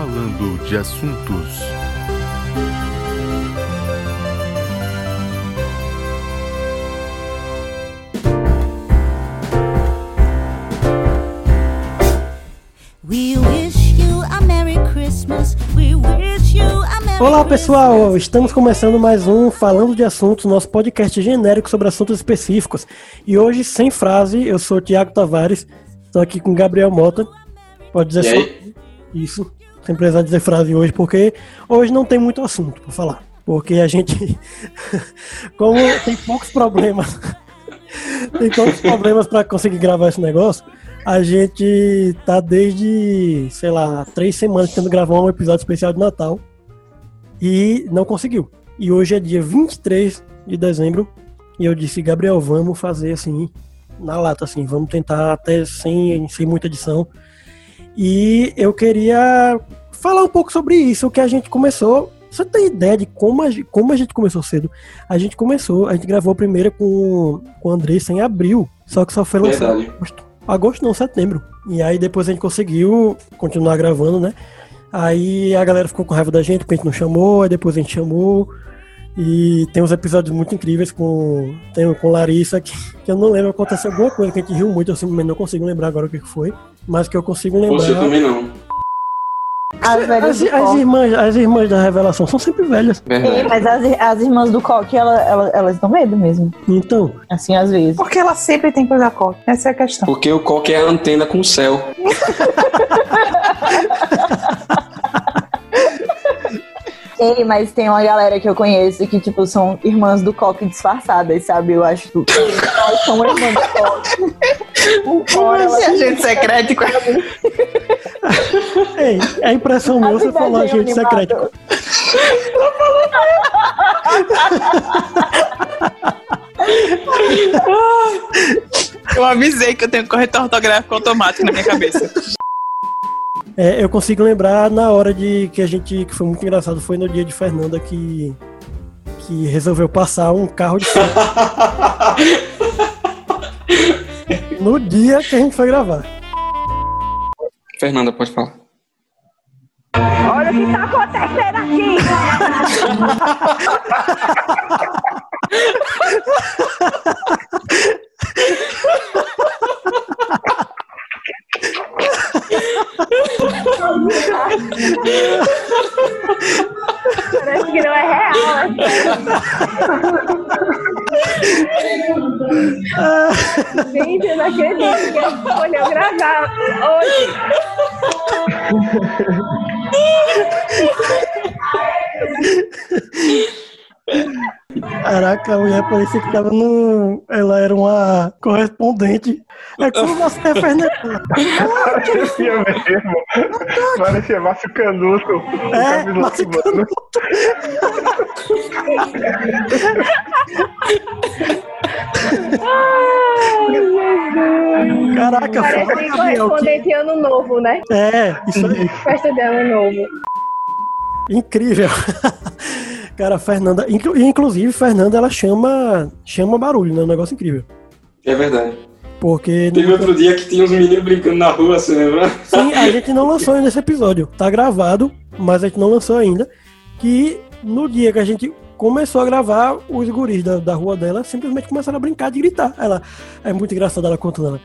Falando de Assuntos. Olá pessoal, estamos começando mais um Falando de Assuntos, nosso podcast genérico sobre assuntos específicos. E hoje, sem frase, eu sou o Tiago Tavares, estou aqui com Gabriel Mota. Pode dizer E só aí? isso, sem precisar dizer frase hoje, porque hoje não tem muito assunto para falar. Porque a gente, como tem poucos problemas, tem poucos problemas para conseguir gravar esse negócio, a gente tá desde, sei lá, três semanas tentando gravar um episódio especial de Natal e não conseguiu. E hoje é dia 23 de dezembro e eu disse, Gabriel, vamos fazer assim, na lata, assim, vamos tentar até sem, sem muita edição. E eu queria falar um pouco sobre isso, o que a gente começou. Você tem ideia de como a, gen- como a gente começou cedo? A gente começou, a gente gravou a primeira com, com o Andressa em abril, só que só foi lançado em agosto. Agosto não, setembro. E aí depois a gente conseguiu continuar gravando, né? Aí a galera ficou com raiva da gente, porque a gente não chamou, aí depois a gente chamou. E tem uns episódios muito incríveis com, tem com Larissa, que, que eu não lembro, aconteceu alguma coisa que a gente riu muito, eu simplesmente não consigo lembrar agora o que foi. Mas que eu consigo lembrar. Você também não. As As, as irmãs, as irmãs da revelação são sempre velhas. Verdade. mas as, as irmãs do Coque, ela, ela, elas dão medo mesmo. Então, Assim, às vezes. Porque ela sempre tem coisa coque. Essa é a questão. Porque o coque é a antena com o céu. Ei, mas tem uma galera que eu conheço que, tipo, são irmãs do Coque disfarçadas, sabe? Eu acho que elas são irmãs do Coque. Por fora, Esse agente secreto. ei, é impressão minha, você cidade falou é agente animada. secreto. Eu avisei que eu tenho corretor ortográfico automático na minha cabeça. É, eu consigo lembrar na hora de que a gente, que foi muito engraçado, foi no dia de Fernanda que, que resolveu passar um carro de. no dia que a gente foi gravar. Fernanda, pode falar. Olha o que tá acontecendo aqui! Parece que não é real, né? Gente, eu não acredito que ele escolheu gravar hoje. Caraca, a mulher parecia que tava no. Ela era uma correspondente. É como você, Fernanda. Parecia mesmo. Parecia Márcio Canuto. É, Márcio Mano. Caraca, fala, Parece Gabriel. Correspondente de ano novo, né? É, isso aí. Festa de ano novo. Incrível. Cara, a Fernanda. inclu- Inclusive, Fernanda, ela chama, chama barulho, né? Um negócio incrível. É verdade. Porque. Teve outro dia que tinha uns meninos brincando na rua, você lembra? Sim, a gente não lançou ainda esse episódio. Tá gravado, mas a gente não lançou ainda. Que no dia que a gente começou a gravar, os guris da, da rua dela simplesmente começaram a brincar de gritar. Ela é muito engraçada ela contando ela.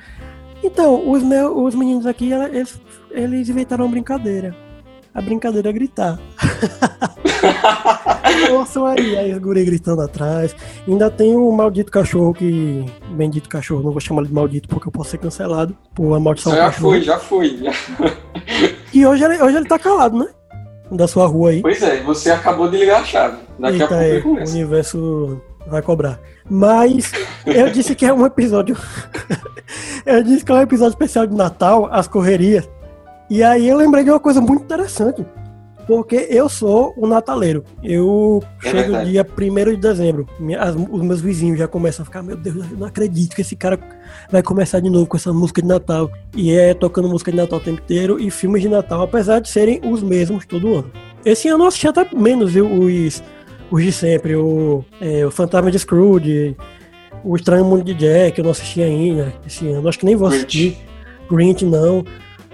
Então, os, meus, os meninos aqui, ela- eles, eles inventaram uma brincadeira. A brincadeira é gritar. Ouçam aí, aí os guris gritando atrás. Ainda tem o maldito cachorro que. Bendito cachorro, não vou chamar ele de maldito porque eu posso ser cancelado por uma maldição Já cachorro. foi, já foi. já. E hoje ele, hoje ele tá calado, né? Da sua rua aí. Pois é, você acabou de ligar a chave. Daqui a Eita, pouco é, o universo vai cobrar. Mas eu disse que é um episódio. eu disse que é um episódio especial de Natal, as correrias. E aí eu lembrei de uma coisa muito interessante. Porque eu sou o nataleiro. Eu É chego verdade. dia 1 de dezembro. Os meus vizinhos já começam a ficar, meu Deus, eu não acredito que esse cara vai começar de novo com essa música de Natal. E é tocando música de Natal o tempo inteiro e filmes de Natal, apesar de serem os mesmos todo ano. Esse ano eu assisti até menos viu, os, os de sempre, o, é, o Fantasma de Scrooge, o Estranho Mundo de Jack, eu não assisti ainda esse ano. Acho que nem vou assistir. Grinch não.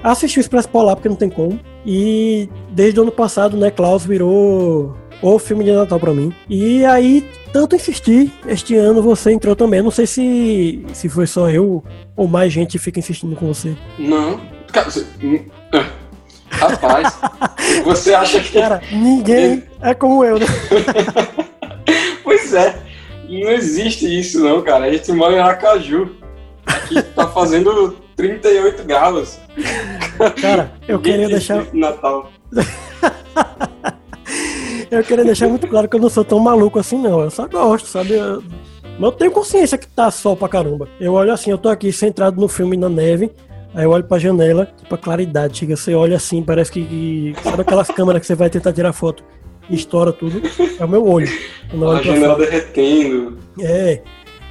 Assisti o Expresso Polar porque não tem como. E desde o ano passado, né, Klaus virou o filme de Natal pra mim. E aí, tanto insisti, este ano você entrou também. Não sei se, se foi só eu ou mais gente fica insistindo com você. Não. Hum, ah. Rapaz, você acha que. Cara, ninguém é como eu, né? Pois é. Não existe isso, não, cara. A gente mora em Aracaju. Aqui tá fazendo 38 graus. Cara, eu queria deixar. Natal. Eu queria deixar muito claro que eu não sou tão maluco assim, não. Eu só gosto, sabe? Eu- Mas eu tenho consciência que tá sol pra caramba. Eu olho assim, eu tô aqui centrado no filme na neve. Aí eu olho pra janela, tipo a claridade. Chega, você olha assim, parece que. Sabe aquelas câmeras que você vai tentar tirar foto e estoura tudo? É o meu olho. A janela fora. derretendo. É.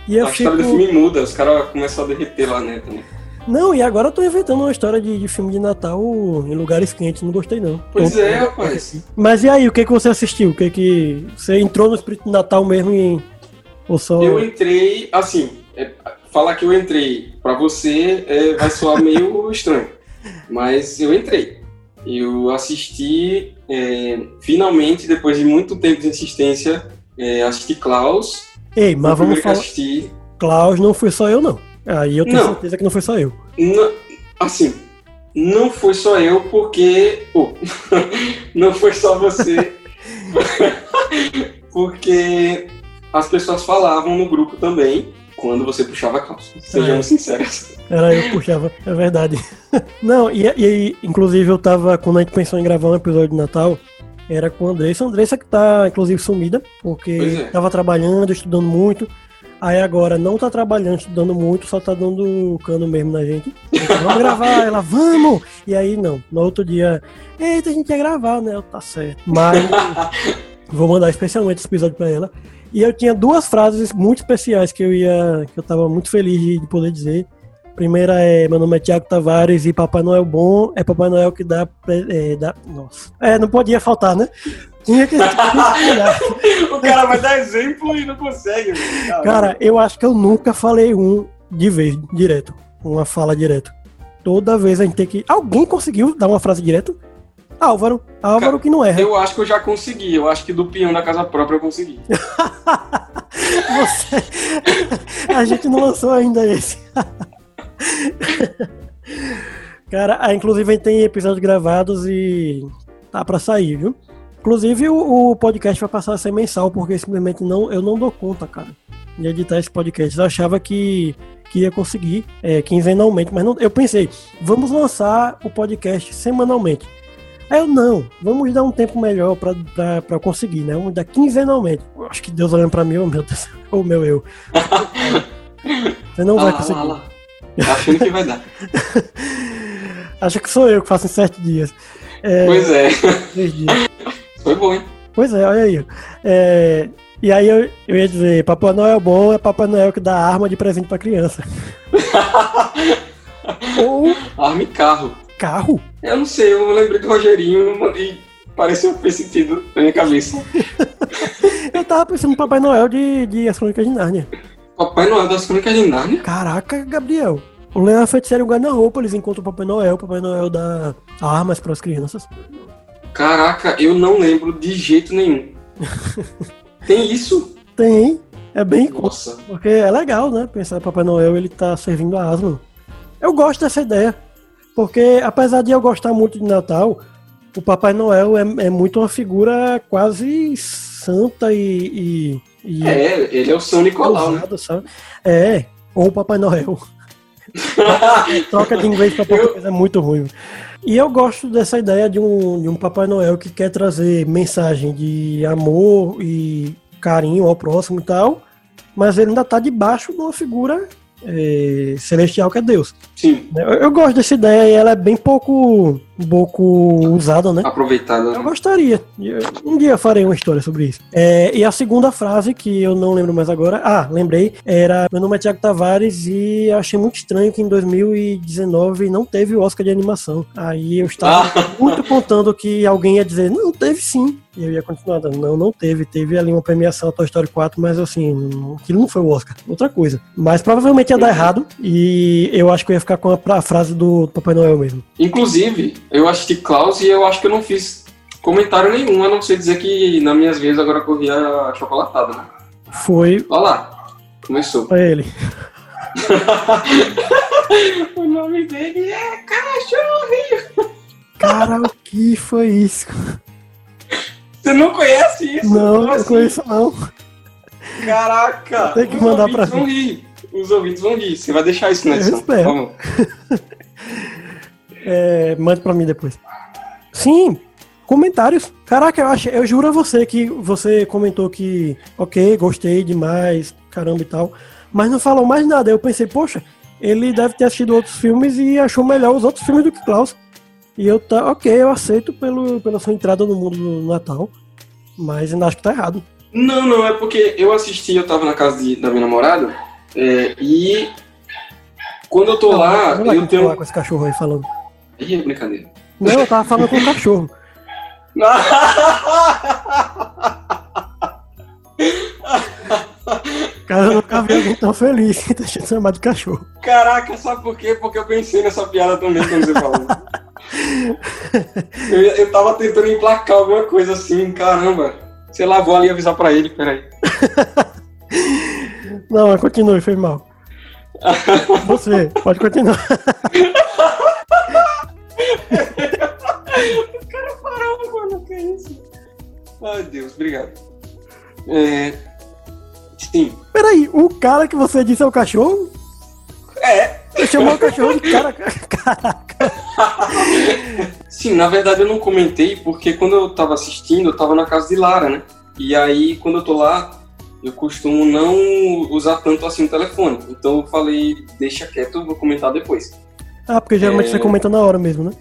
E eu a história do fico. filme muda, os caras começam a derreter lá dentro. Né? Não, e agora eu tô inventando uma história de, de filme de Natal em lugares quentes. Não gostei, não. Pois Tô- é, rapaz. Mas e aí, o que, que você assistiu? O que que. Você entrou no espírito de Natal mesmo em. Ou só. Eu entrei, assim, é, falar que eu entrei pra você é, vai soar meio estranho, mas eu entrei. Eu assisti, é, finalmente, depois de muito tempo de insistência, é, assisti Klaus. Ei, mas vamos falar. assisti. Klaus não foi só eu, não. Aí eu tenho Não. certeza que não foi só eu. Não- assim, não foi só eu, porque. oh, não foi só você. porque as pessoas falavam no grupo também quando você puxava a calça. Sejamos sinceros. Era eu que puxava, é verdade. Não, e, e inclusive eu tava, quando a gente pensou em gravar um episódio de Natal, era com a Andressa. A Andressa que tá, inclusive, sumida, porque é. tava trabalhando, estudando muito. Aí agora não tá trabalhando, estudando muito, só tá dando cano mesmo na gente. Então, vamos gravar, ela, vamos! E aí não, no outro dia, eita, a gente ia gravar, né? Eu, Tá certo. Mas vou mandar especialmente esse episódio pra ela. E eu tinha duas frases muito especiais que eu ia, que eu tava muito feliz de, de poder dizer. Primeira é, meu nome é Tiago Tavares e Papai Noel bom é Papai Noel que dá, é, dá nossa. É, não podia faltar, né? Tinha que o cara vai dar exemplo e não consegue. velho. Cara, eu acho que eu nunca falei um de vez, direto. Uma fala direto. Toda vez a gente tem que. Alguém conseguiu dar uma frase direto? Álvaro. Álvaro que não erra. eu acho que eu já consegui. Eu acho que do peão da casa própria eu consegui. Você... A gente não lançou ainda esse. Cara, ah, inclusive a gente tem episódios gravados e tá pra sair, viu? Inclusive o, o podcast vai passar a ser mensal, porque simplesmente não, eu não dou conta, cara, de editar esse podcast. Eu achava que, que ia conseguir é, quinzenalmente, mas não, eu pensei, vamos lançar o podcast semanalmente. Aí eu, não, vamos dar um tempo melhor pra, pra, pra conseguir, né? Vamos dar quinzenalmente. Eu acho que Deus olhando pra mim, oh meu Deus, oh meu eu. Você não Ah vai lá, conseguir. lá, lá. Achando que vai dar. Acha que sou eu que faço em sete dias. É, Pois é. três dias. Foi bom, hein? Pois é, olha aí. É, e aí eu, eu ia dizer, Papai Noel bom é Papai Noel que dá arma de presente pra criança. Ou Arma e carro. carro. Eu não sei, eu lembrei do Rogerinho e pareceu fez sentido na minha cabeça. Eu tava pensando no Papai Noel de, de As Crônicas de Nárnia. Papai Noel das Crônicas de Nárnia? Caraca, Gabriel. O Leão Feiticeiro e o Guarda-Roupa, eles encontram o Papai Noel, o Papai Noel dá armas pras crianças. Caraca, eu não lembro de jeito nenhum. Tem isso? Tem, é bem Nossa. Porque é legal, né? Pensar que Papai Noel ele tá servindo a Aslan. Eu gosto dessa ideia. Porque apesar de eu gostar muito de Natal, o Papai Noel é, é muito uma figura quase santa e. e, e É, ele é o São Nicolau, né? ousada, sabe? É, ou o Papai Noel. Troca de inglês pra português é muito ruim. E eu gosto dessa ideia de um, de um Papai Noel que quer trazer mensagem de amor e carinho ao próximo e tal, mas ele ainda tá debaixo de uma figura é, celestial que é Deus. Sim. Eu, eu gosto dessa ideia e ela é bem pouco um pouco usada, né? Aproveitada. Eu gostaria. Um dia farei uma história sobre isso. É, e a segunda frase, que eu não lembro mais agora. Ah, lembrei. Era: Meu nome é Tiago Tavares e achei muito estranho que em 2019 não teve o Oscar de animação. Aí eu estava muito contando que alguém ia dizer: Não, teve sim. E eu ia continuar dando: Não, não teve. Teve ali uma premiação a Toy Story 4, mas assim, aquilo não foi o Oscar. Outra coisa. Mas provavelmente ia dar errado. E eu acho que eu ia ficar com a, pra- frase do Papai Noel mesmo. Inclusive, eu assisti Klaus e eu acho que eu não fiz comentário nenhum, a não ser dizer que nas minhas vezes agora corria a chocolatada, né? Foi Olha lá, começou. pra ele. o nome dele é Cachorro! Cara, o que foi isso? Você não conhece isso? Não, não assim? conheço não. Caraca! Tem que mandar pra ouvintes vão rir. Os ouvintes vão rir. Você vai deixar isso na edição, espero. favor. É, mande pra mim depois. Sim, comentários. Caraca, eu, achei, eu juro a você que você comentou que, ok, gostei demais, caramba e tal, mas não falou mais nada. Eu pensei, poxa, ele deve ter assistido outros filmes e achou melhor os outros filmes do que Klaus. E eu tá, ok, eu aceito pelo, pela sua entrada no mundo do Natal, mas ainda acho que tá errado. Não, não, é porque eu assisti, eu tava na casa de- da minha namorada, é, e quando eu tô lá, Não vai eu continuar tenho. com esse cachorro aí falando. Ih, é brincadeira. Não, eu tava falando com o cachorro. Cara, eu nunca vi alguém tão feliz que tá sendo chamado de cachorro. Caraca, sabe por quê? Porque eu pensei nessa piada também quando você falou. eu, eu tava tentando emplacar alguma coisa assim, caramba. Sei lá, vou ali avisar pra ele, peraí. Não, mas continue, foi mal. Você, pode continuar. Caramba, que isso? Ai, Deus, obrigado. É... Sim. Peraí, o cara que você disse é o cachorro? É. Você chamou o cachorro de cara. Caraca. Sim, na verdade eu não comentei porque quando eu tava assistindo, eu tava na casa de Lara, né? E aí, quando eu tô lá, eu costumo não usar tanto assim o telefone. Então eu falei, deixa quieto, eu vou comentar depois. Ah, porque geralmente É. você comenta na hora mesmo, né?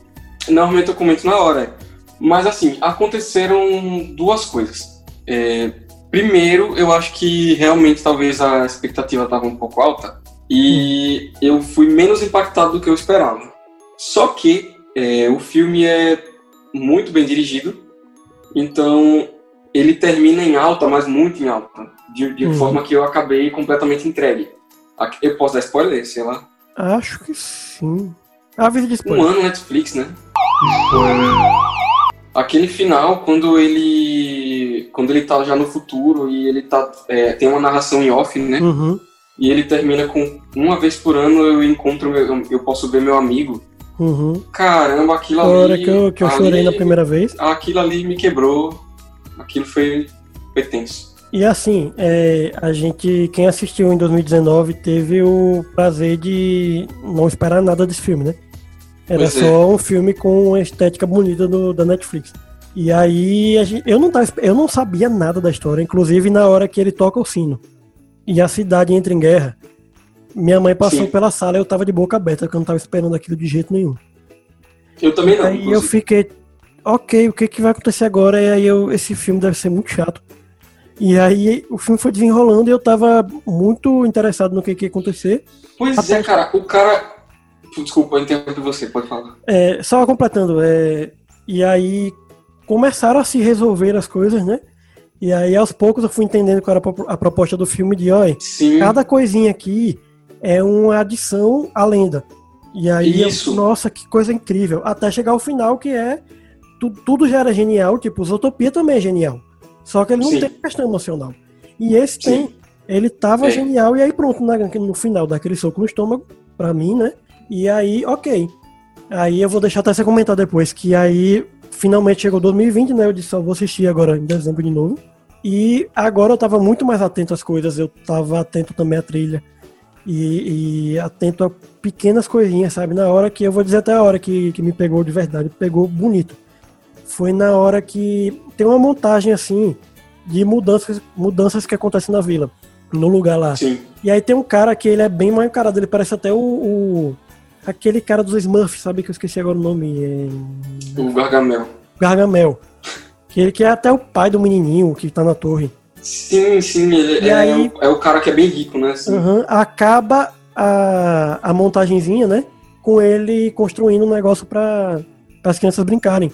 Normalmente eu comento na hora. Mas assim, aconteceram duas coisas. É, primeiro, eu acho que realmente talvez a expectativa estava um pouco alta e eu fui menos impactado do que eu esperava. Só que é, o filme é muito bem dirigido, então ele termina em alta, mas muito em alta, de, de Uhum. forma que eu acabei completamente entregue. Eu posso dar spoiler, sei lá. Acho que sim. Avisa de Um spoiler. ano Netflix, né? Aquele final, quando ele. Quando ele tá já no futuro e ele tá. é, tem uma narração em off, né? Uhum, E ele termina com uma vez por ano eu encontro meu, eu, posso ver meu amigo. uhum. Caramba, aquilo A hora ali. que eu, que eu ali- chorei na primeira vez. Aquilo ali me quebrou. Aquilo foi, foi tenso. E assim, é, a gente, quem assistiu em 2019 teve o prazer de não esperar nada desse filme, né? Era Pois é. só um filme com uma estética bonita do, da Netflix. E aí a gente- eu, não tava, eu não sabia nada da história, inclusive na hora que ele toca o sino e a cidade entra em guerra. Minha mãe passou Sim. pela sala e eu tava de boca aberta, porque eu não tava esperando aquilo de jeito nenhum. Eu também não. Aí eu inclusive. fiquei, ok, o que, que vai acontecer agora? E aí eu, esse filme deve ser muito chato. E aí o filme foi desenrolando e eu tava muito interessado no que, que ia acontecer. Pois Até- é, cara, o cara. Desculpa, eu interrompi você, pode falar. É, só completando, é, e aí começaram a se resolver as coisas, né? E aí aos poucos eu fui entendendo qual era a pro- a proposta do filme de, olha, Sim. cada coisinha aqui é uma adição à lenda. E aí, eu- Isso. nossa, que coisa incrível. Até chegar ao final, que é. tu- tudo já era genial, tipo, Zootopia também é genial. Só que ele não Sim. tem questão emocional. E esse Sim. tem. Ele tava É. genial, e aí pronto, na- no final, dá aquele soco no estômago, pra mim, né? E aí, ok. Aí eu vou deixar até você comentar depois, que aí finalmente chegou 2020, né? Eu disse, só vou assistir agora em dezembro de novo. E agora eu tava muito mais atento às coisas, eu tava atento também à trilha. E, e atento a pequenas coisinhas, sabe? Na hora que eu vou dizer até a hora que, que me pegou de verdade, pegou bonito. Foi na hora que tem uma montagem assim de mudanças, mudanças que acontecem na vila, no lugar lá. Sim. E aí tem um cara que ele é bem mal encarado, ele parece até o, o, aquele cara dos Smurfs, sabe que eu esqueci agora o nome? É... O Gargamel. Gargamel. Que ele que é até o pai do menininho que tá na torre. Sim, sim, ele E é, aí- o, é o cara que é bem rico, né? assim. Acaba a, a montagenzinha, né? Com ele construindo um negócio para as crianças brincarem.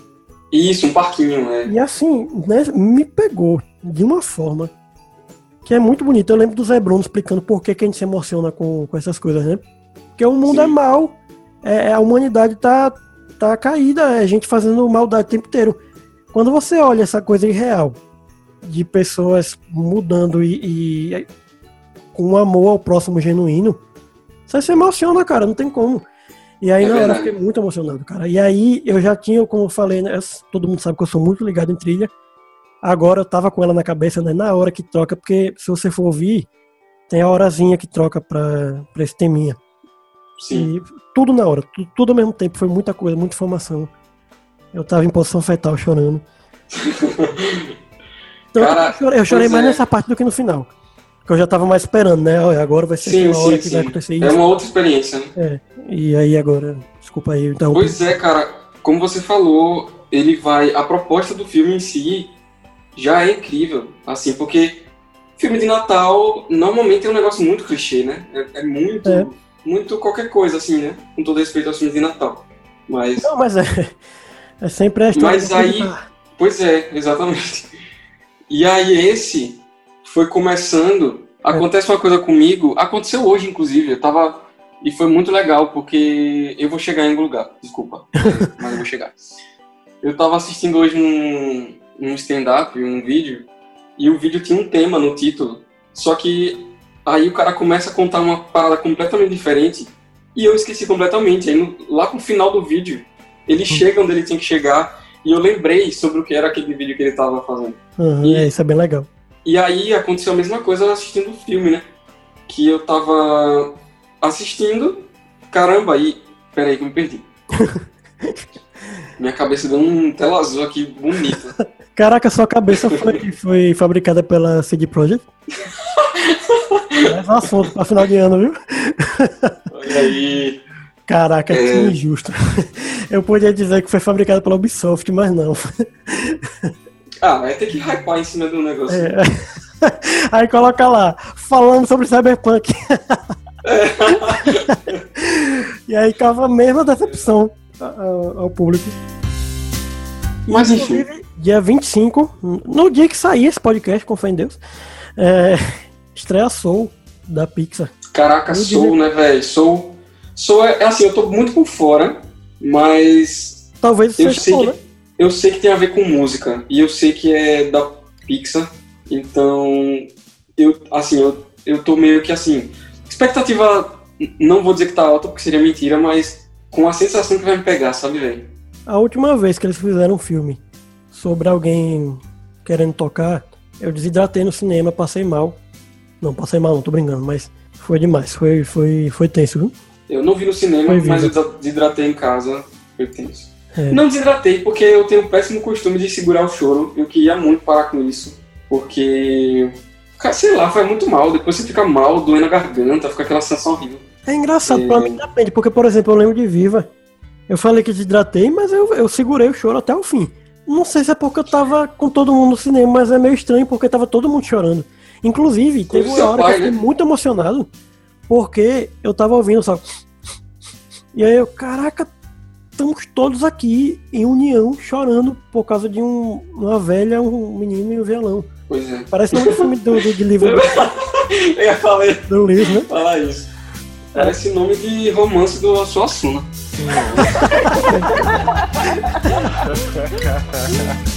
Isso, um parquinho, né? E assim, né, me pegou de uma forma que é muito bonita. Eu lembro do Zé Bruno explicando por que, que a gente se emociona com, com essas coisas, né? Porque o mundo Sim. é mal, é, a humanidade tá, tá caída, é a gente fazendo maldade o tempo inteiro. Quando você olha essa coisa irreal de pessoas mudando e, e com um amor ao próximo genuíno, você se emociona, cara, não tem como. E aí É na hora eu fiquei muito emocionado, cara. E aí eu já tinha, como eu falei, né, todo mundo sabe que eu sou muito ligado em trilha. Agora eu tava com ela na cabeça, né, na hora que troca, porque se você for ouvir, tem a horazinha que troca pra, pra esse teminha. Sim. E tudo na hora, tudo, tudo ao mesmo tempo, foi muita coisa, muita informação. Eu tava em posição fetal chorando. Então, Cara, eu chorei, eu chorei mais é. nessa parte do que no final. Porque eu já tava mais esperando, né? Agora vai ser Sim, aquela hora sim, que vai sim. acontecer É isso. uma outra experiência, né? É, e aí agora, desculpa aí, então. Pois é, cara, como você falou, ele vai. A proposta do filme em si já é incrível. Assim, porque filme de Natal normalmente é um negócio muito clichê, né? É, é muito. É. Muito qualquer coisa, assim, né? Com todo respeito aos filmes de Natal. Mas. Não, mas é. É sempre a história. Mas aí-. Pois é, exatamente. E aí esse foi começando. Acontece uma coisa comigo, aconteceu hoje, inclusive. Eu tava. E foi muito legal, porque eu vou chegar em algum lugar, desculpa. mas eu vou chegar. Eu tava assistindo hoje um, um stand-up, um vídeo, e o vídeo tinha um tema no título. Só que aí o cara começa a contar uma parada completamente diferente e eu esqueci completamente. Aí no- lá pro final do vídeo, ele chega onde ele tinha que chegar e eu lembrei sobre o que era aquele vídeo que ele tava fazendo. Aham, E- é, isso é bem legal. E aí aconteceu a mesma coisa assistindo o filme, né? Que eu tava assistindo, caramba, aí. Peraí que eu me perdi. Minha cabeça deu um tela azul aqui bonito. Caraca, sua cabeça foi, foi fabricada pela CD Projekt? Mais assunto pra final de ano, viu? Olha aí. Caraca, que É. injusto. Eu podia dizer que foi fabricada pela Ubisoft, mas não. Ah, vai ter que hypar em cima do negócio. É. Aí coloca lá, falando sobre Cyberpunk. e aí cava a mesma decepção ao, público. Mas enfim. Dia 25, no dia que sair esse podcast, com fé em Deus, é, estreia Soul da Pixar. Caraca, Soul, né, velho? Soul. Soul é, é assim, eu tô muito por fora, mas Talvez eu seja sei, bom, que, né? eu sei que tem a ver com música. E eu sei que é da Pixar. Então, eu, assim, eu, eu tô meio que assim. Expectativa, não vou dizer que tá alta, porque seria mentira, mas com a sensação que vai me pegar, sabe, velho? A última vez que eles fizeram um filme sobre alguém querendo tocar, eu desidratei no cinema, passei mal. Não, passei mal, não, tô brincando, mas foi demais, foi, foi, foi tenso, viu? Eu não vi no cinema, Foi mas eu desidratei em casa. Foi tenso. É. Não desidratei, porque eu tenho o péssimo costume de segurar o choro. Eu queria muito parar com isso. Porque. Sei lá, faz muito mal. Depois você fica mal, doendo a garganta, fica aquela sensação horrível. É engraçado, É. pra mim depende, porque, por exemplo, eu lembro de Viva. Eu falei que desidratei, mas eu, eu segurei o choro até o fim. Não sei se é porque eu tava com todo mundo no cinema, mas é meio estranho porque tava todo mundo chorando. Inclusive, teve uma hora que eu fiquei muito emocionado, porque eu tava ouvindo só. E aí eu, caraca, estamos todos aqui em união chorando por causa de um- uma velha, um menino e um violão. Pois é. Parece um filme do, do, de livro Eu ia falar, do Lewis, né? falar isso. Parece nome de romance do Suassuna.